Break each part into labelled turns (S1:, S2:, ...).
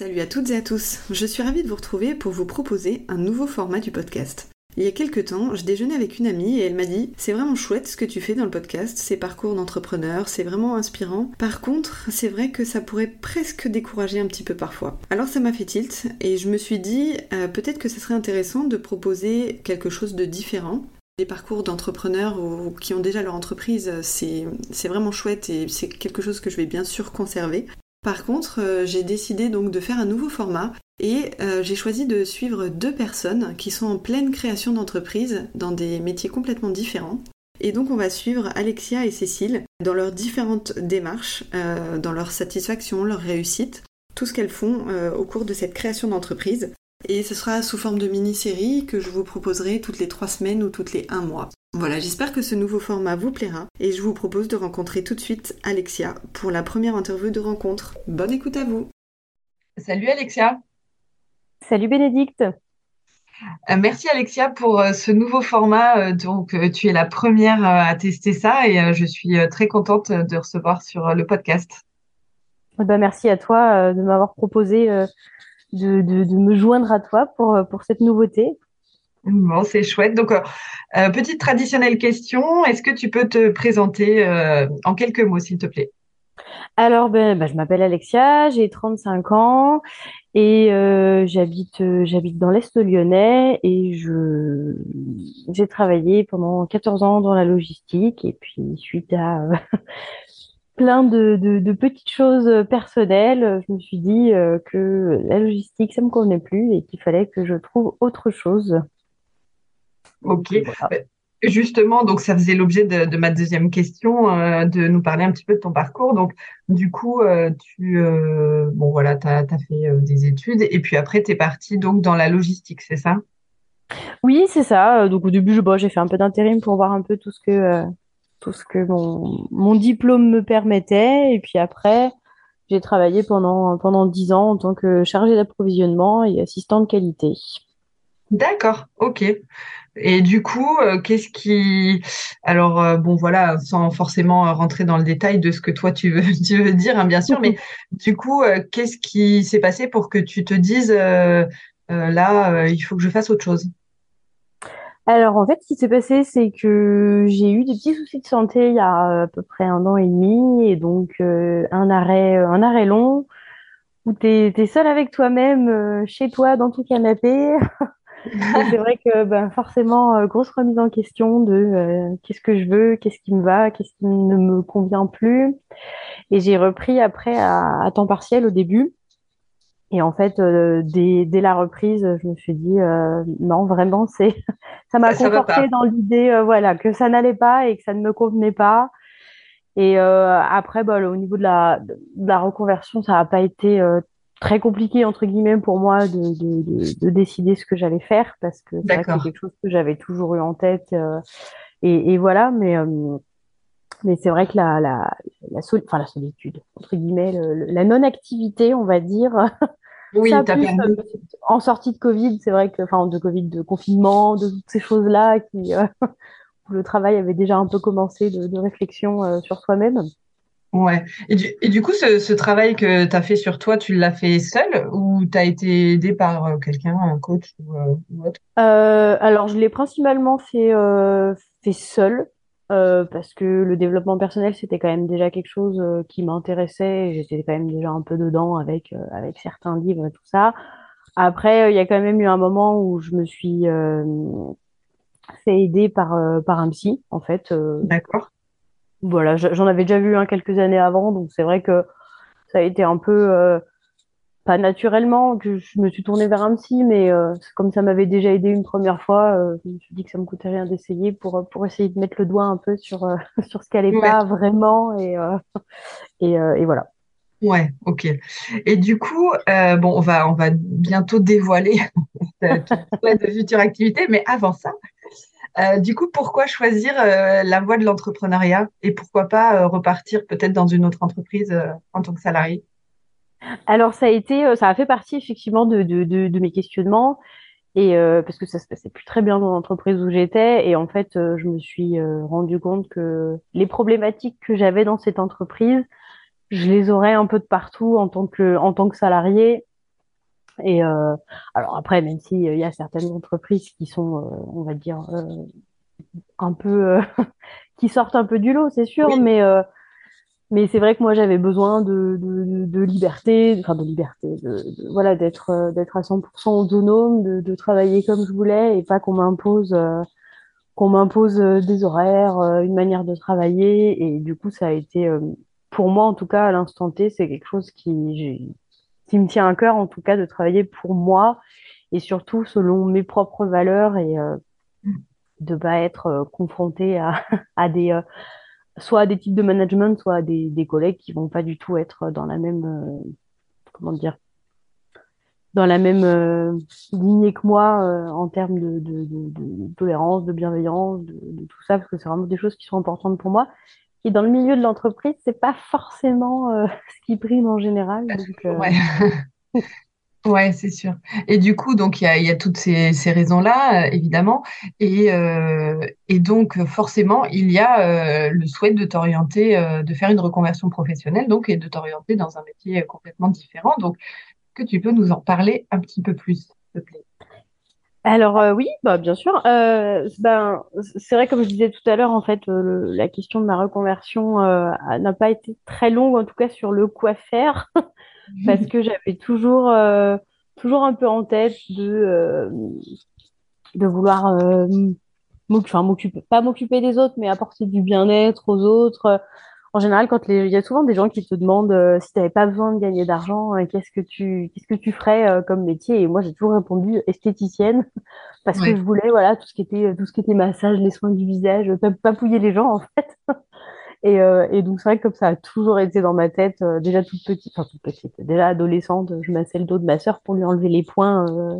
S1: Salut à toutes et à tous, je suis ravie de vous retrouver pour vous proposer un nouveau format du podcast. Il y a quelques temps, je déjeunais avec une amie et elle m'a dit C'est vraiment chouette ce que tu fais dans le podcast, ces parcours d'entrepreneur, c'est vraiment inspirant. Par contre, c'est vrai que ça pourrait presque décourager un petit peu parfois. Alors ça m'a fait tilt et je me suis dit euh, peut-être que ce serait intéressant de proposer quelque chose de différent. Les parcours d'entrepreneurs qui ont déjà leur entreprise, c'est vraiment chouette et c'est quelque chose que je vais bien sûr conserver. Par contre, euh, j'ai décidé donc de faire un nouveau format et euh, j'ai choisi de suivre deux personnes qui sont en pleine création d'entreprise dans des métiers complètement différents. Et donc on va suivre Alexia et Cécile dans leurs différentes démarches, euh, dans leur satisfaction, leur réussite, tout ce qu'elles font au cours de cette création d'entreprise. Et ce sera sous forme de mini-série que je vous proposerai toutes les trois semaines ou toutes les un mois. Voilà, j'espère que ce nouveau format vous plaira et je vous propose de rencontrer tout de suite Alexia pour la première interview de rencontre. Bonne écoute à vous.
S2: Salut Alexia.
S3: Salut Bénédicte.
S2: Euh, merci Alexia pour euh, ce nouveau format. Euh, donc, tu es la première à tester ça et je suis très contente de recevoir sur le podcast.
S3: Eh ben, merci à toi de m'avoir proposé de, de, me joindre à toi pour, pour cette nouveauté.
S2: Bon, c'est chouette. Donc, euh, euh, petite traditionnelle question, est-ce que tu peux te présenter euh, en quelques mots, s'il te plaît?
S3: Alors, ben, ben je m'appelle Alexia, j'ai 35 ans et j'habite j'habite dans l'Est lyonnais et je j'ai travaillé pendant 14 ans dans la logistique et puis suite à plein de, de, petites choses personnelles, je me suis dit que la logistique, ça me convenait plus et qu'il fallait que je trouve autre chose.
S2: Ok. Justement, donc ça faisait l'objet de, ma deuxième question, euh, de nous parler un petit peu de ton parcours. Donc, du coup, euh, tu euh, bon voilà, as, fait des études et puis après, tu es parti donc dans la logistique, c'est ça?
S3: Oui, c'est ça. Donc au début, j'ai fait un peu d'intérim pour voir un peu tout ce que tout ce que mon, mon diplôme me permettait. Et puis après, j'ai travaillé pendant pendant dix ans en tant que chargée d'approvisionnement et assistant de qualité.
S2: D'accord, ok. Et du coup, euh, qu'est-ce qui... Alors, euh, bon, voilà, sans forcément rentrer dans le détail de ce que toi, tu veux, tu veux dire, hein, bien sûr, mais du coup, euh, qu'est-ce qui s'est passé pour que tu te dises, là, il faut que je fasse autre chose?
S3: Alors, en fait, ce qui s'est passé, c'est que j'ai eu des petits soucis de santé il y a à peu près un an et demi, et donc un arrêt, un arrêt long, où tu es, es seul avec toi-même, chez toi, dans ton canapé. c'est vrai que ben, forcément, euh, grosse remise en question de euh, qu'est-ce que je veux, qu'est-ce qui me va, qu'est-ce qui ne me convient plus. Et j'ai repris après à, temps partiel au début. Et en fait, euh, dès, dès, la reprise, je me suis dit non, vraiment, c'est ça m'a conforté dans l'idée, voilà, que ça n'allait pas et que ça ne me convenait pas. Et après, bah, au niveau de la, de la reconversion, ça n'a pas été très compliqué entre guillemets pour moi de, de, de, de décider ce que j'allais faire parce que c'est quelque chose que j'avais toujours eu en tête euh, et, et, voilà mais euh, mais c'est vrai que la la la, enfin, la solitude entre guillemets la non activité on va dire
S2: oui ça plus,
S3: euh, en sortie de Covid c'est vrai que enfin de Covid de confinement de toutes ces choses là qui où le travail avait déjà un peu commencé de, de réflexion sur soi-même.
S2: Ouais. Et du, et du coup, ce, ce travail que tu as fait sur toi, tu l'as fait seul ou tu as été aidé par euh, quelqu'un, un coach ou, euh, autre?
S3: Euh, Alors, je l'ai principalement fait, euh, fait seul euh, parce que le développement personnel, c'était quand même déjà quelque chose qui m'intéressait. J'étais quand même déjà un peu dedans avec, avec certains livres et tout ça. Après, il y a quand même eu un moment où je me suis fait aider par, par un psy, en fait.
S2: D'accord
S3: voilà, j'en avais déjà vu un quelques années avant, donc c'est vrai que ça a été un peu euh, pas naturellement que je me suis tournée vers un psy, mais euh, comme ça m'avait déjà aidé une première fois, euh, je me suis dit que ça me coûtait rien d'essayer pour pour essayer de mettre le doigt un peu sur sur ce qu'elle est pas vraiment et et, et voilà.
S2: Ouais, ok. Et du coup, bon, on va on va bientôt dévoiler de futures activités, mais avant ça, euh, du coup, pourquoi choisir euh, la voie de l'entrepreneuriat et pourquoi pas euh, repartir peut-être dans une autre entreprise en tant que salarié?
S3: Alors, ça a été, ça a fait partie effectivement de, de, de, mes questionnements et parce que ça se passait plus très bien dans l'entreprise où j'étais et en fait, je me suis rendu compte que les problématiques que j'avais dans cette entreprise, je les aurais un peu de partout en tant que en tant que salarié Et alors après, même s'il y a certaines entreprises qui sont, on va dire, un peu qui sortent un peu du lot, c'est sûr, mais mais c'est vrai que moi j'avais besoin de, de, liberté, enfin de liberté, de, voilà, d'être d'être à 100% autonome, de, travailler comme je voulais et pas qu'on m'impose qu'on m'impose des horaires, une manière de travailler. Et du coup, ça a été, pour moi en tout cas, à l'instant T, c'est quelque chose qui, qui me tient à cœur en tout cas de travailler pour moi et surtout selon mes propres valeurs et de pas être confronté à, à des soit des types de management, soit des, des, collègues qui vont pas du tout être dans la même, euh, comment dire, dans la même euh, lignée que moi euh, en termes de, de, de, tolérance, de bienveillance, de, tout ça, parce que c'est vraiment des choses qui sont importantes pour moi. Et dans le milieu de l'entreprise, c'est pas forcément ce qui prime en général. Donc,
S2: ouais. Ouais, c'est sûr. Et du coup, donc il y a, y a toutes ces, ces raisons-là, euh, évidemment, et, euh, et donc forcément, il y a euh, le souhait de t'orienter, de faire une reconversion professionnelle, donc et de t'orienter dans un métier complètement différent. Donc, que tu peux nous en parler un petit peu plus, s'il te plaît?
S3: Alors oui, bah, bien sûr. ben, c'est vrai, comme je disais tout à l'heure, en fait, la question de ma reconversion n'a pas été très longue, en tout cas sur le quoi faire. Parce que j'avais toujours, euh, toujours un peu en tête de, euh, de vouloir euh, m'occuper, pas m'occuper des autres, mais apporter du bien-être aux autres. En général, quand les... il y a souvent des gens qui te demandent si tu n'avais pas besoin de gagner d'argent, qu'est-ce que tu qu'est-ce que tu ferais comme métier? Et moi, j'ai toujours répondu esthéticienne parce que je voulais voilà tout ce qui était tout ce qui était massage, les soins du visage, papouiller les gens en fait. Et, euh, et donc, c'est vrai que comme ça a toujours été dans ma tête, euh, déjà toute petite, enfin toute petite, déjà adolescente, je massais le dos de ma sœur pour lui enlever les points, euh,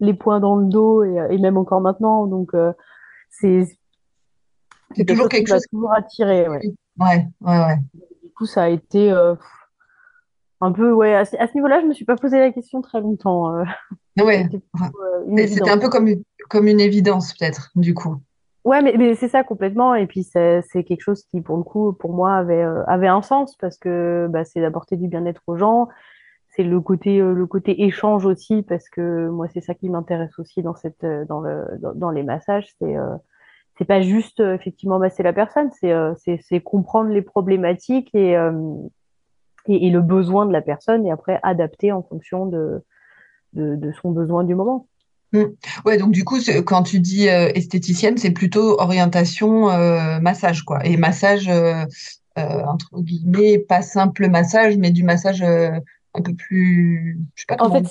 S3: les points dans le dos, et, et même encore maintenant. Donc, c'est
S2: c'est toujours quelque chose
S3: qui toujours attiré.
S2: Ouais. ouais, ouais, ouais.
S3: Du coup, ça a été un peu, ouais, à, ce niveau-là, je me suis pas posé la question très longtemps.
S2: ouais. C'était un peu comme, comme une évidence, peut-être, du coup.
S3: Ouais, mais, mais c'est ça complètement. Et puis, c'est quelque chose qui, pour le coup, pour moi, avait, euh, avait un sens parce que bah, c'est d'apporter du bien-être aux gens. C'est le côté, euh, le côté échange aussi parce que moi, c'est ça qui m'intéresse aussi dans, cette, euh, dans, le, dans, les massages. C'est c'est pas juste, effectivement, masser la personne, c'est comprendre les problématiques et, et, et, le besoin de la personne et après adapter en fonction de, de, de son besoin du moment.
S2: Mm. Ouais, donc du coup, quand tu dis euh, esthéticienne, c'est plutôt orientation euh, massage, quoi. Et massage, euh, entre guillemets, pas simple massage, mais du massage un peu plus. Je sais pas
S3: En fait,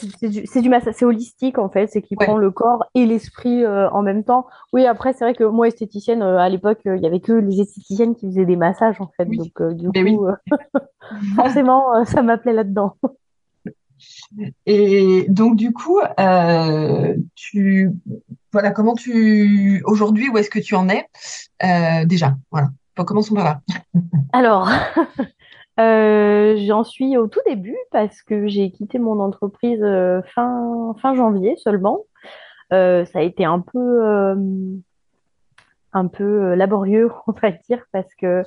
S3: c'est du, massage, c'est holistique, en fait, c'est qui prend le corps et l'esprit en même temps. Oui, après, c'est vrai que moi, esthéticienne, à l'époque, il y avait que les esthéticiennes qui faisaient des massages, en fait. Donc, du coup, forcément, ça m'appelait là-dedans.
S2: Et donc, du coup, euh, tu, voilà, comment tu, aujourd'hui, où est-ce que tu en es euh, déjà? Voilà, commençons par là.
S3: Alors, euh, j'en suis au tout début parce que j'ai quitté mon entreprise fin, fin janvier seulement. ça a été un peu, un peu laborieux, on va dire, parce que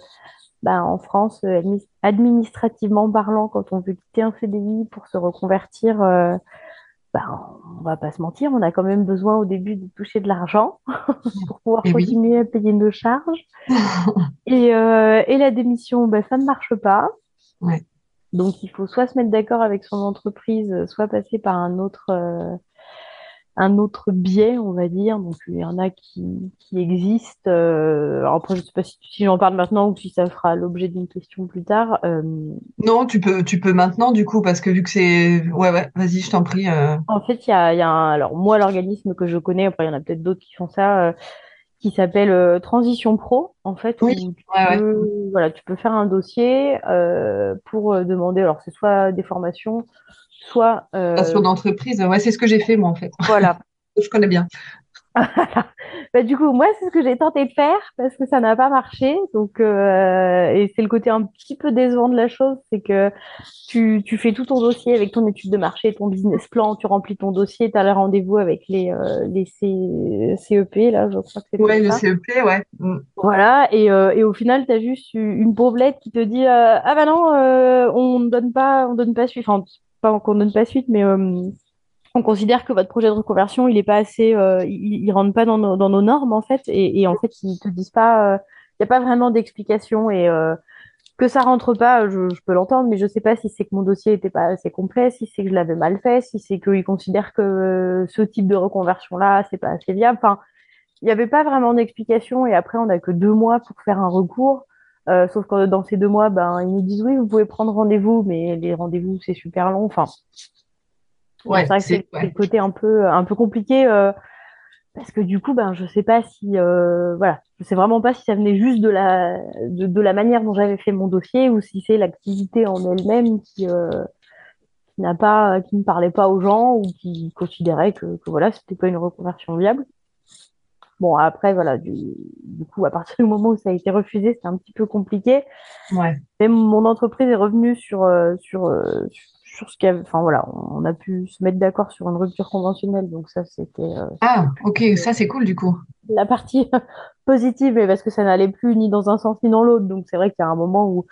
S3: bah, en France, euh, administrativement parlant, quand on veut quitter un CDI pour se reconvertir, euh, bah, on va pas se mentir, on a quand même besoin au début de toucher de l'argent pour pouvoir continuer à payer nos charges. et, euh, et, la démission, bah, ça ne marche pas. Donc il faut soit se mettre d'accord avec son entreprise, soit passer par un autre, un autre biais, on va dire. Donc, il y en a qui, qui existent. Euh, alors après, je ne sais pas si, j'en parle maintenant ou si ça fera l'objet d'une question plus tard. Euh,
S2: non, tu peux, tu peux maintenant, du coup, parce que vu que c'est... Ouais, ouais, vas-y, je t'en prie. Euh.
S3: En fait, il y a, y a un... Alors, moi, l'organisme que je connais, après, il y en a peut-être d'autres qui font ça, qui s'appelle Transition Pro, en fait,
S2: oui.
S3: où tu, peux, voilà, tu peux faire un dossier pour demander, alors c'est soit des formations, soit.
S2: Euh... d'entreprise, ouais, c'est ce que j'ai fait moi en fait.
S3: Voilà.
S2: Je connais bien.
S3: bah, du coup, moi, c'est ce que j'ai tenté de faire parce que ça n'a pas marché. Donc, euh, et c'est le côté un petit peu décevant de la chose, c'est que tu, tu, fais tout ton dossier avec ton étude de marché, ton business plan, tu remplis ton dossier, tu as le rendez-vous avec les, euh, les CEP, là, je crois que c'est
S2: Ouais, le CEP, ouais.
S3: Mm. Voilà, et, euh, et, au final, tu as juste une pauvre lettre qui te dit Ah bah non, on ne donne pas, on donne pas suite. Pas qu'on donne pas suite, mais euh, on considère que votre projet de reconversion, il est pas assez, euh, il, rentre pas dans nos, normes en fait, et, en fait, ils te disent pas, il n'y a pas vraiment d'explication et euh, que ça rentre pas, je, peux l'entendre, mais je sais pas si c'est que mon dossier était pas assez complet, si c'est que je l'avais mal fait, si c'est qu'ils considèrent que euh, ce type de reconversion-là, c'est pas assez viable. Enfin, il n'y avait pas vraiment d'explication et après, on n'a que deux mois pour faire un recours. Euh, sauf que dans ces deux mois, ben, ils nous disent oui, vous pouvez prendre rendez-vous, mais les rendez-vous, c'est super long. Enfin,
S2: Ouais,
S3: c'est vrai que
S2: c'est ouais.
S3: le côté un peu, un peu compliqué euh, parce que du coup, ben, je sais pas si, euh, voilà, je sais vraiment pas si ça venait juste de la, de, de la manière dont j'avais fait mon dossier ou si c'est l'activité en elle-même qui, euh, qui n'a pas, qui ne parlait pas aux gens ou qui considérait que, que voilà, c'était pas une reconversion viable. Bon, après, voilà, du, du coup, à partir du moment où ça a été refusé, c'était un petit peu compliqué.
S2: Ouais.
S3: Mais mon entreprise est revenue sur, euh, sur, euh, sur ce qu'il y avait. Enfin, voilà, on a pu se mettre d'accord sur une rupture conventionnelle. Donc, ça, c'était euh,
S2: Ah, ok, ça c'est cool du coup.
S3: la partie positive, mais parce que ça n'allait plus ni dans un sens ni dans l'autre. Donc, c'est vrai qu'il y a un moment où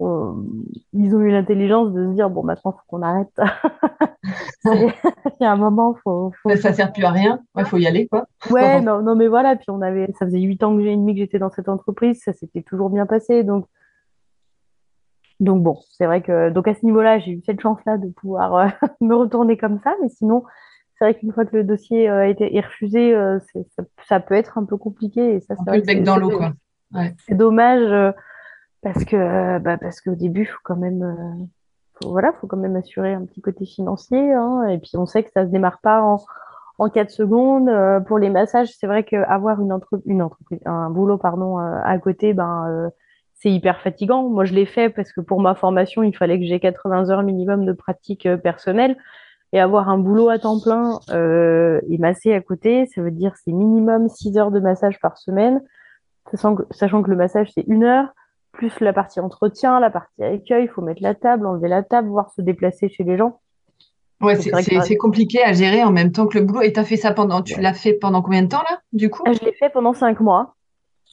S3: on- ils ont eu l'intelligence de se dire, bon, maintenant, faut qu'on arrête. Il y a un moment, faut, faut,
S2: Ça, ça sert plus à rien. Ouais, faut y aller, quoi.
S3: Ouais, non, non, mais voilà, puis on avait, ça faisait huit ans que j'ai et demi que j'étais dans cette entreprise, ça s'était toujours bien passé, donc, donc bon, c'est vrai que, donc à ce niveau-là, j'ai eu cette chance-là de pouvoir euh, me retourner comme ça, mais sinon, c'est vrai qu'une fois que le dossier euh, a été est refusé, euh, ça, ça peut être un peu compliqué, et ça,
S2: Un peu le bec dans l'eau, quoi. Ouais.
S3: c'est dommage, euh, parce que, euh, bah, parce qu'au début, faut quand même, euh, faut- voilà, faut quand même assurer un petit côté financier, hein, et puis on sait que ça se démarre pas en en 4 secondes. Euh, pour les massages, c'est vrai qu'avoir une, entre- une entreprise, un boulot pardon, euh, à côté, ben, euh, c'est hyper fatigant. Moi, je l'ai fait parce que pour ma formation, il fallait que j'ai 80 heures minimum de pratique euh, personnelle. Et avoir un boulot à temps plein et masser à côté, ça veut dire c'est minimum 6 heures de massage par semaine, sachant que le massage, c'est une heure, plus la partie entretien, la partie accueil, il faut mettre la table, enlever la table, voire se déplacer chez les gens.
S2: Ouais,
S3: c'est que
S2: compliqué à gérer en même temps que le boulot. Et t'as fait ça pendant, tu l'as fait pendant combien de temps là, du coup?
S3: Je l'ai fait pendant 5 mois.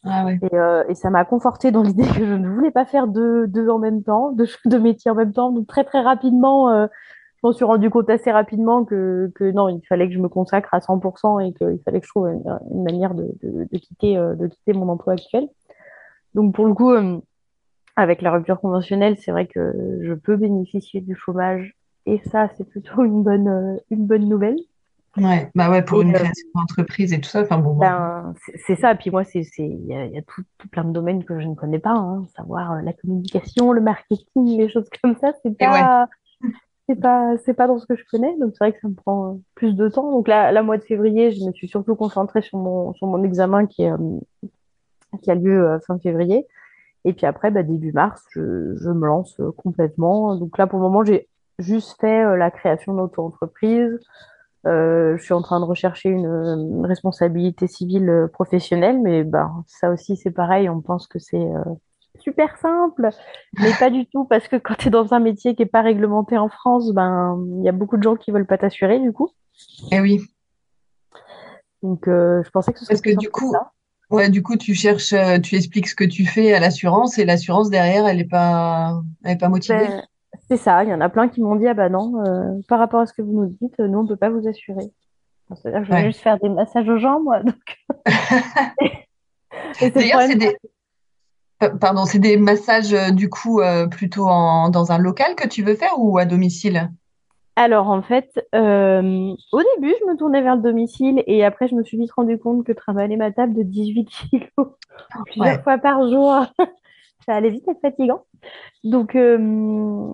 S2: Ah ouais.
S3: Et, euh, et ça m'a conforté dans l'idée que je ne voulais pas faire deux, deux en même temps, deux, deux métiers en même temps. Donc très très rapidement, euh, je m'en suis rendu compte assez rapidement que, que non, il fallait que je me consacre à 100% et qu'il fallait que je trouve une, une manière de, de, de quitter, euh, de quitter mon emploi actuel. Donc pour le coup, euh, avec la rupture conventionnelle, c'est vrai que je peux bénéficier du chômage et ça, c'est plutôt une bonne, euh, une bonne nouvelle.
S2: Ouais, bah ouais, pour
S3: Et
S2: une
S3: euh,
S2: création d'entreprise et tout ça. Enfin bon,
S3: ben, c'est ça. Puis moi, c'est, il y a, il y a tout, tout plein de domaines que je ne connais pas, hein, savoir euh, la communication, le marketing, les choses comme ça, c'est
S2: ouais.
S3: pas, c'est pas, c'est pas dans ce que je connais. Donc c'est vrai que ça me prend euh, plus de temps. Donc là, là, mois de février, je me suis surtout concentrée sur mon, sur mon examen qui est, qui a lieu fin février. Et puis après, bah, début mars, je, je me lance euh, complètement. Donc là, pour le moment, j'ai juste fait euh, la création d'auto-entreprise. Euh, je suis en train de rechercher une, une responsabilité civile euh, professionnelle, mais ben, ça aussi, c'est pareil. On pense que c'est euh, super simple, mais pas du tout, parce que quand tu es dans un métier qui n'est pas réglementé en France, ben, il y a beaucoup de gens qui veulent pas t'assurer, du coup.
S2: Eh oui.
S3: Donc, euh, je pensais que ce serait
S2: Parce que du coup,
S3: ça.
S2: Ouais, du coup, tu cherches, euh, tu expliques ce que tu fais à l'assurance et l'assurance derrière, elle est pas, elle est pas motivée.
S3: Ben, c'est ça, il y en a plein qui m'ont dit, ah bah non, euh, par rapport à ce que vous nous dites, nous, on peut pas vous assurer. C'est-à-dire que je vais
S2: Ouais.
S3: juste faire des massages aux gens, moi. Donc...
S2: D'ailleurs, c'est des, pa- pardon, c'est des massages euh, du coup euh, plutôt en, dans un local que tu veux faire ou à domicile?
S3: Alors, en fait, euh, au début, je me tournais vers le domicile et après, je me suis vite rendu compte que trimballer ma table de 18 kilos plusieurs
S2: Ouais.
S3: fois par jour, ça allait vite être fatigant. Donc, euh,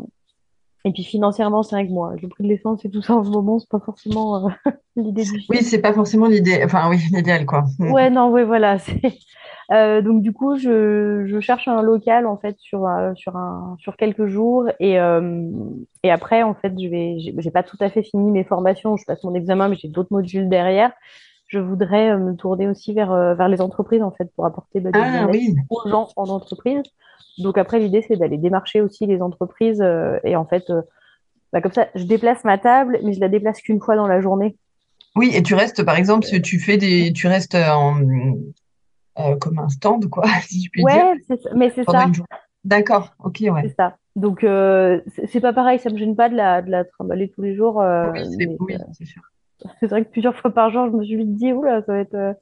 S3: et puis financièrement, c'est vrai que moi, le prix de l'essence et tout ça en ce moment, c'est pas forcément euh, l'idée du
S2: Oui,
S3: siècle.
S2: c'est pas forcément l'idée, enfin oui, l'idéal quoi. Mm.
S3: Ouais, non, ouais, voilà. Euh, donc du coup, je, je cherche un local en fait sur euh, sur un sur quelques jours et et après en fait je vais j'ai pas tout à fait fini mes formations. Je passe mon examen, mais j'ai d'autres modules derrière. Je voudrais euh, me tourner aussi vers euh, vers les entreprises en fait pour apporter bah, du
S2: Ah oui,
S3: aux gens en entreprise. Donc après l'idée c'est d'aller démarcher aussi les entreprises euh, et en fait euh, bah, comme ça je déplace ma table, mais je la déplace qu'une fois dans la journée.
S2: oui, et tu restes par exemple, tu fais des, tu restes en, euh, comme un stand quoi, si je puis dire,
S3: Ouais, ça- mais c'est ça.
S2: D'accord, ok, ouais.
S3: C'est ça. Donc, c'est pas pareil, ça me gêne pas de la, de la trimballer tous les jours.
S2: Oui, c'est sûr.
S3: C'est vrai que plusieurs fois par jour, je me suis dit, oula, ça va être, ça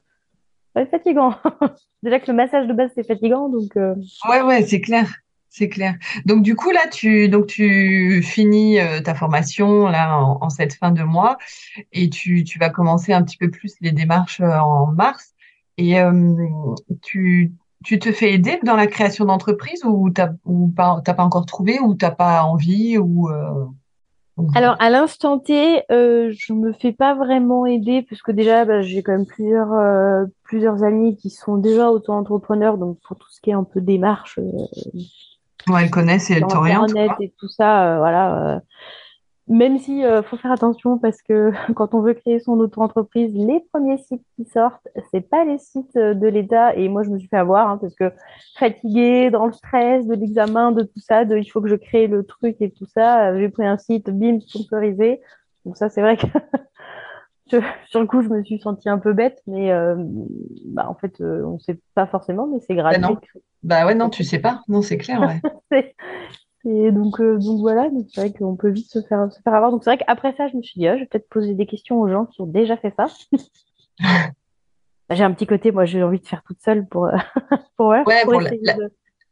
S3: va être fatigant. Déjà que le massage de base, c'est fatigant, donc.
S2: Ouais, ouais, c'est clair. C'est clair. Donc du coup là, tu donc tu finis ta formation là en, cette fin de mois et tu, tu vas commencer un petit peu plus les démarches en mars. Et tu tu te fais aider dans la création d'entreprise ou t'as ou pas pas encore trouvé ou t'as pas envie ou euh,
S3: Alors à l'instant T, euh, je me fais pas vraiment aider puisque déjà bah, j'ai quand même plusieurs euh, plusieurs amis qui sont déjà auto-entrepreneurs donc pour tout ce qui est un peu démarche.
S2: Euh, ouais, elles connaissent et elles t'orientent.
S3: et tout ça, voilà même si euh, faut faire attention parce que quand on veut créer son auto-entreprise, les premiers sites qui sortent, c'est pas les sites euh, de l'État. Et moi, je me suis fait avoir hein, parce que fatiguée, dans le stress de l'examen, de tout ça, de il faut que je crée le truc et tout ça, euh, j'ai pris un site BIM sponsorisé. Donc ça, c'est vrai que sur le coup, je me suis sentie un peu bête, mais bah, en fait, on sait pas forcément, mais c'est gratuit. Bah,
S2: bah ouais, non, tu sais pas. Non, c'est clair. Ouais.
S3: Et donc, euh, donc voilà, c'est vrai qu'on peut vite se faire, se faire avoir. Donc c'est vrai qu'après ça, je me suis dit, ah, je vais peut-être poser des questions aux gens qui ont déjà fait ça. j'ai un petit côté, moi, j'ai envie de faire toute seule pour,
S2: pour, ouais, pour,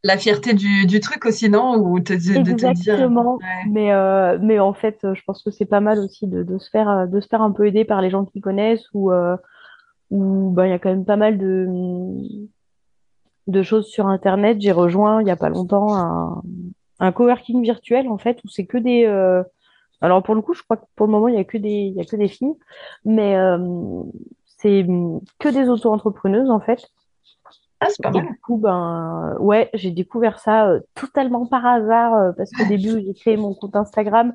S2: la, fierté du, du, truc aussi, non? Ou te,
S3: Exactement. Mais, euh, mais en fait, je pense que c'est pas mal aussi de, de, se faire, de se faire un peu aider par les gens qui connaissent ou euh, où ben, il y a quand même pas mal de, de choses sur Internet. J'ai rejoint il y a pas longtemps un un coworking virtuel en fait où c'est que des euh, alors pour le coup je crois que pour le moment il y a que des il y a que des filles mais euh, c'est que des auto-entrepreneuses en fait.
S2: Ah c'est pas mal.
S3: du coup ben ouais j'ai découvert ça euh, totalement par hasard parce qu'au début j'ai créé mon compte Instagram.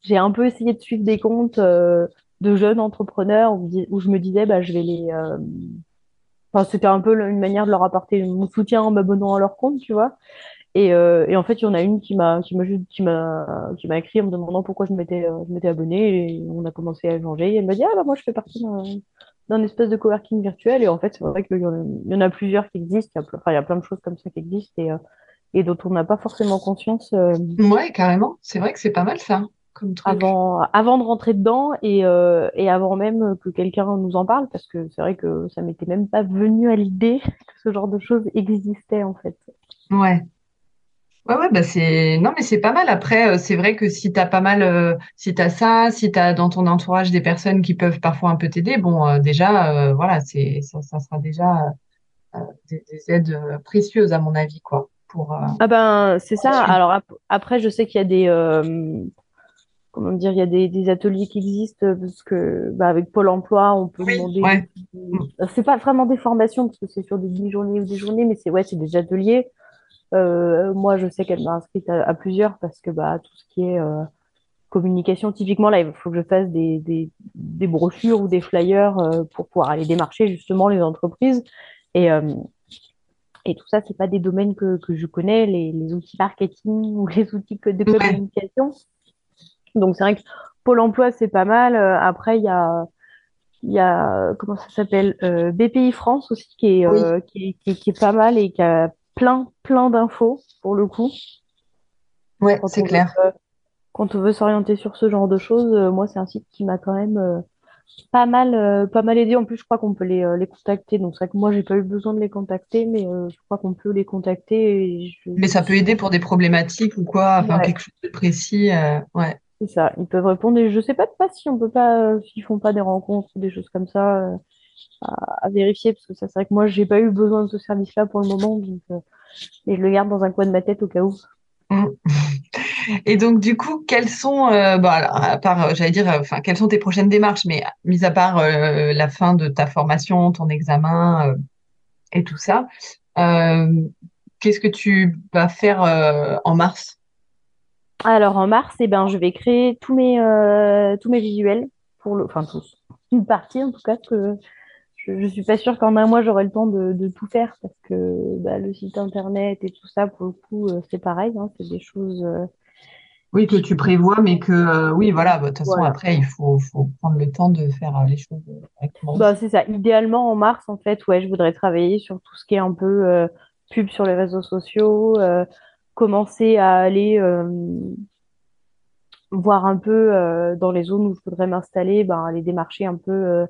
S3: J'ai un peu essayé de suivre des comptes de jeunes entrepreneurs où, je me disais bah je vais les Enfin, c'était un peu une manière de leur apporter mon soutien en m'abonnant à leur compte, tu vois. Et, euh, et, en fait, il y en a une qui m'a qui m'a qui m'a qui m'a écrit en me demandant pourquoi je m'étais euh, je m'étais abonnée et on a commencé à échanger. Et elle m'a dit ah bah moi je fais partie d'un espèce de coworking virtuel et en fait c'est vrai qu'il y, y, en a plusieurs qui existent. Il y a, enfin, il y a plein de choses comme ça qui existent et euh, et dont on n'a pas forcément conscience.
S2: Ouais, carrément. C'est vrai que c'est pas mal ça. Comme truc.
S3: Avant, avant de rentrer dedans et, et avant même que quelqu'un nous en parle, parce que c'est vrai que ça m'était même pas venu à l'idée que ce genre de choses existait en fait.
S2: Ouais, Ouais, ouais, bah c'est non, mais c'est pas mal. Après, euh, c'est vrai que si t'as pas mal, euh, si t'as ça, si t'as dans ton entourage des personnes qui peuvent parfois un peu t'aider, bon, euh, déjà, voilà, c'est ça, ça sera déjà des, aides précieuses à mon avis, quoi. Pour
S3: ah ben c'est ça. Alors après, je sais qu'il y a des comment dire, il y a des, des, ateliers qui existent parce que bah, avec Pôle Emploi, on peut demander. Ouais. C'est pas vraiment des formations parce que c'est sur des demi-journées ou des journées, mais c'est ouais, c'est des ateliers euh, moi, je sais qu'elle m'a inscrite à, plusieurs parce que bah, tout ce qui est euh, communication, typiquement, là, il faut que je fasse des, des, des brochures ou des flyers euh, pour pouvoir aller démarcher justement les entreprises. Et, euh, et tout ça, c'est pas des domaines que, que je connais, les, les, outils marketing ou les outils de communication. Donc, c'est vrai que Pôle emploi, c'est pas mal. Après, il y a il y a comment ça s'appelle? Euh, BPI France aussi qui est, euh, qui, qui, qui, est pas mal et qui a plein, plein d'infos pour le coup.
S2: Ouais, c'est clair.
S3: Euh, quand on veut s'orienter sur ce genre de choses, euh, moi, c'est un site qui m'a quand même euh, pas mal, pas mal aidé. En plus, je crois qu'on peut les, les contacter. Donc, c'est vrai que moi, j'ai pas eu besoin de les contacter, mais je crois qu'on peut les contacter.
S2: Mais ça peut aider pour des problématiques ou quoi, enfin, quelque chose de précis. ouais.
S3: C'est ça. Ils peuvent répondre. Et je sais pas, pas si on peut pas, s'ils font pas des rencontres ou des choses comme ça à, vérifier parce que ça c'est vrai que moi j'ai pas eu besoin de ce service-là pour le moment donc euh, je le garde dans un coin de ma tête au cas où.
S2: Mmh. Et donc du coup, quelles sont, euh, bah, à part, euh, j'allais dire, enfin, quelles sont tes prochaines démarches, mais mis à part la fin de ta formation, ton examen et tout ça, qu'est-ce que tu vas faire en mars?
S3: Alors en mars, eh ben, je vais créer tous mes tous mes visuels pour le, enfin tous, une partie en tout cas que je, suis pas sûre qu'en un mois j'aurai le temps de, tout faire parce que bah, le site internet et tout ça, pour le coup, euh, c'est pareil, hein, c'est des choses. Euh,
S2: oui, que tu prévois, mais que euh, oui, voilà, bah, de toute façon, après, il faut, prendre le temps de faire les choses
S3: correctement. Bah, c'est ça. Idéalement, en mars, en fait, ouais, je voudrais travailler sur tout ce qui est un peu pub sur les réseaux sociaux, commencer à aller voir un peu dans les zones où je voudrais m'installer, ben, aller démarcher un peu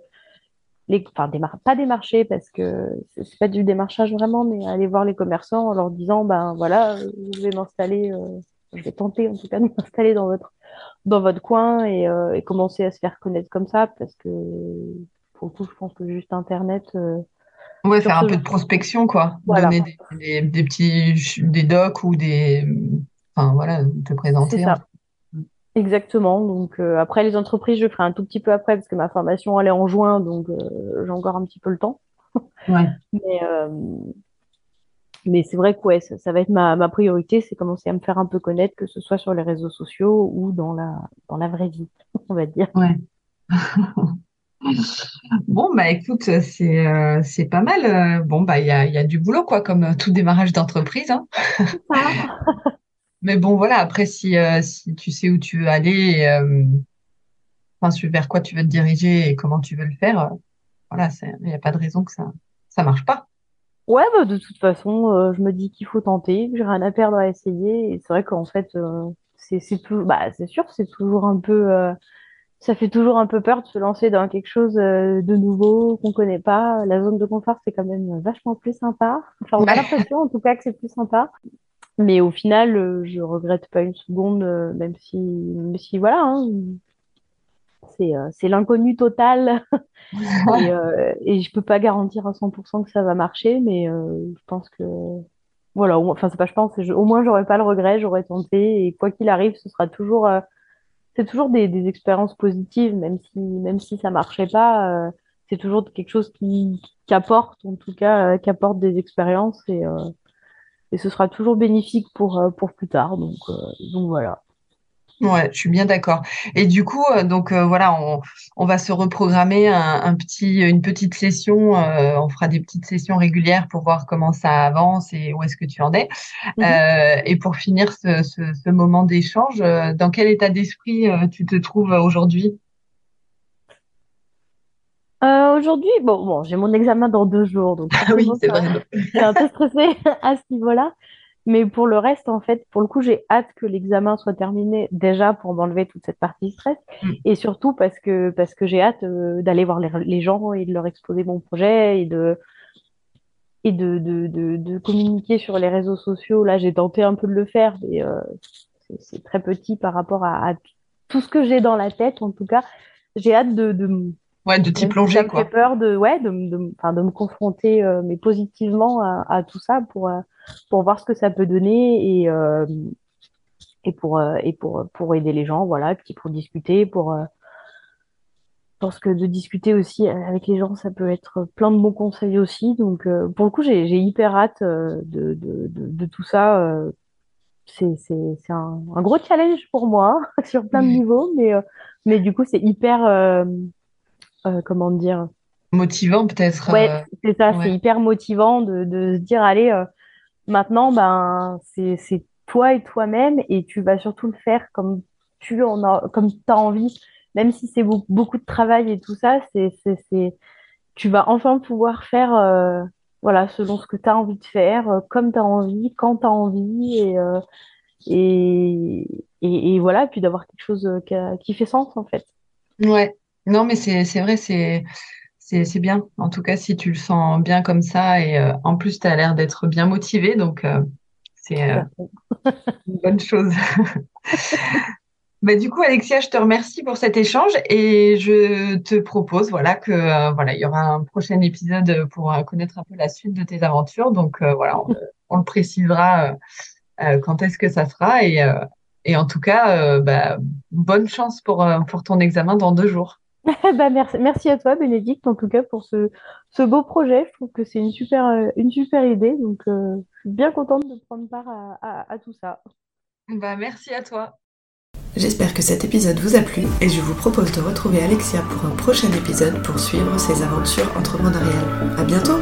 S3: les, enfin, pas démarcher parce que c'est pas du démarchage vraiment, mais aller voir les commerçants en leur disant, ben voilà, je vais m'installer, euh, je vais tenter en tout cas de m'installer dans votre, dans votre coin et, euh, et, commencer à se faire connaître comme ça parce que pour le coup, je pense que juste Internet. Euh,
S2: ouais, faire un peu de prospection, quoi. Donner des, des, petits, des docs ou des, enfin voilà, te présenter.
S3: Ça. Exactement. Donc euh, après les entreprises, je ferai un tout petit peu après parce que ma formation elle est en juin, donc euh, j'ai encore un petit peu le temps.
S2: Ouais.
S3: mais euh, mais c'est vrai que ouais, ça, va être ma, ma priorité, c'est commencer à me faire un peu connaître, que ce soit sur les réseaux sociaux ou dans la dans la vraie vie, on va dire.
S2: Ouais. Bon, bah écoute, c'est c'est pas mal. Bon, bah il y a, y a du boulot, quoi, comme tout démarrage d'entreprise. Hein. Mais bon, voilà, après, si, euh, si tu sais où tu veux aller, euh, enfin, vers quoi tu veux te diriger et comment tu veux le faire, euh, voilà, il n'y a pas de raison que ça ça marche pas.
S3: Ouais, bah, de toute façon, je me dis qu'il faut tenter, que j'ai rien à perdre à essayer. Et c'est vrai qu'en fait, c'est c'est tout, bah, c'est sûr, c'est toujours un peu, ça fait toujours un peu peur de se lancer dans quelque chose de nouveau qu'on connaît pas. La zone de confort, c'est quand même vachement plus sympa. Enfin, on a l'impression, en tout cas, que c'est plus sympa. Mais au final, euh, je regrette pas une seconde, euh, même si, même si voilà, hein, c'est euh, l'inconnu total. et, euh, et je peux pas garantir à 100% que ça va marcher, mais je pense que voilà, enfin c'est pas je pense, au moins j'aurais pas le regret, j'aurais tenté et quoi qu'il arrive, ce sera toujours c'est toujours des, des expériences positives, même si même si ça marchait pas, c'est toujours quelque chose qui, qui apporte en tout cas, qui apporte des expériences et et ce sera toujours bénéfique pour, euh, pour plus tard. Donc, euh, donc voilà.
S2: Ouais, je suis bien d'accord. Et du coup, euh, donc voilà, on, on, va se reprogrammer un, un, petit, une petite session. on fera des petites sessions régulières pour voir comment ça avance et où est-ce que tu en es. Mhm. et pour finir ce, ce, ce moment d'échange, dans quel état d'esprit tu te trouves aujourd'hui?
S3: euh, aujourd'hui, bon, bon, j'ai mon examen dans deux jours, donc
S2: ah oui, c'est vrai.
S3: un peu stressée à ce niveau-là. Mais pour le reste, en fait, pour le coup, j'ai hâte que l'examen soit terminé déjà pour m'enlever toute cette partie stress mm. et surtout parce que parce que j'ai hâte euh, d'aller voir les, les, gens et de leur exposer mon projet et de et de, de, de, de communiquer sur les réseaux sociaux. Là, j'ai tenté un peu de le faire, mais euh, c'est très petit par rapport à, à, tout ce que j'ai dans la tête. En tout cas, j'ai hâte de, de
S2: Ouais, de t'y plonger,
S3: quoi. Ça me fait peur de, ouais, de, de, de me confronter, euh, mais positivement à, à, tout ça pour, euh, pour voir ce que ça peut donner et, euh, et, pour, euh, et pour, pour aider les gens, voilà, puis pour discuter, pour. je pense que de discuter aussi avec les gens, ça peut être plein de bons conseils aussi. Donc, pour le coup, j'ai hyper hâte de, de, de, de tout ça. c'est c'est un, un, gros challenge pour moi sur plein de niveaux, mais, mais du coup, c'est hyper euh, comment dire
S2: motivant peut-être.
S3: Ouais, euh, c'est ça, c'est hyper motivant de, de, se dire allez, euh, maintenant ben c'est toi et toi-même et tu vas surtout le faire comme tu en as, comme as envie, même si c'est beaucoup, de travail et tout ça, c'est c'est tu vas enfin pouvoir faire voilà selon ce que tu as envie de faire, comme tu as envie, quand tu as envie et et, et, et, voilà, puis d'avoir quelque chose qui, qui fait sens en fait.
S2: Ouais, non, mais c'est c'est vrai, c'est c'est bien. En tout cas, si tu le sens bien comme ça et euh, en plus, tu as l'air d'être bien motivé, donc euh, c'est euh, une bonne chose. Bah, du coup, Alexia, je te remercie pour cet échange et je te propose voilà que voilà, il y aura un prochain épisode pour connaître un peu la suite de tes aventures. Donc voilà, on, le précisera quand est-ce que ça sera et et en tout cas, bah, bonne chance pour pour ton examen dans deux jours.
S3: bah, merci, merci à toi, Bénédicte, en tout cas, pour ce, ce beau projet. Je trouve que c'est une super, euh, une super idée. Donc, euh, je suis bien contente de prendre part à, à, tout ça.
S2: Bah, merci à toi.
S1: J'espère que cet épisode vous a plu et je vous propose de retrouver Alexia pour un prochain épisode pour suivre ses aventures entrepreneuriales. À bientôt!